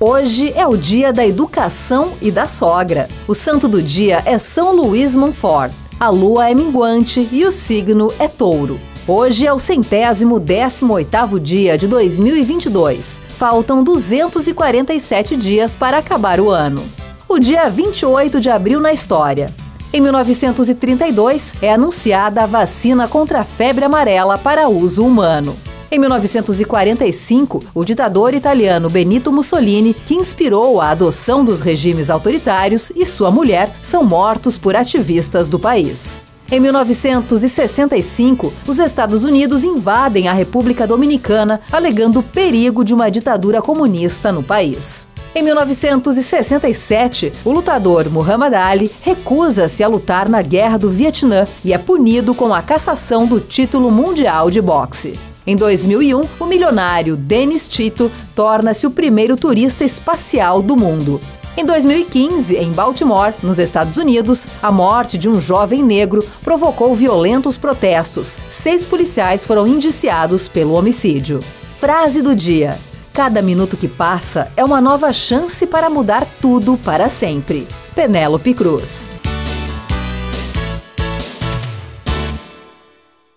Hoje é o dia da educação e da sogra. O santo do dia é São Luís Montfort. A lua é minguante e o signo é touro. Hoje é o centésimo décimo oitavo dia de 2022. Faltam 247 dias para acabar o ano. O dia 28 de abril na história. Em 1932, é anunciada a vacina contra a febre amarela para uso humano. Em 1945, o ditador italiano Benito Mussolini, que inspirou a adoção dos regimes autoritários, e sua mulher são mortos por ativistas do país. Em 1965, os Estados Unidos invadem a República Dominicana, alegando o perigo de uma ditadura comunista no país. Em 1967, o lutador Muhammad Ali recusa-se a lutar na Guerra do Vietnã e é punido com a cassação do título mundial de boxe. Em 2001, o milionário Dennis Tito torna-se o primeiro turista espacial do mundo. Em 2015, em Baltimore, nos Estados Unidos, a morte de um jovem negro provocou violentos protestos. Seis policiais foram indiciados pelo homicídio. Frase do dia: Cada minuto que passa é uma nova chance para mudar tudo para sempre. Penélope Cruz.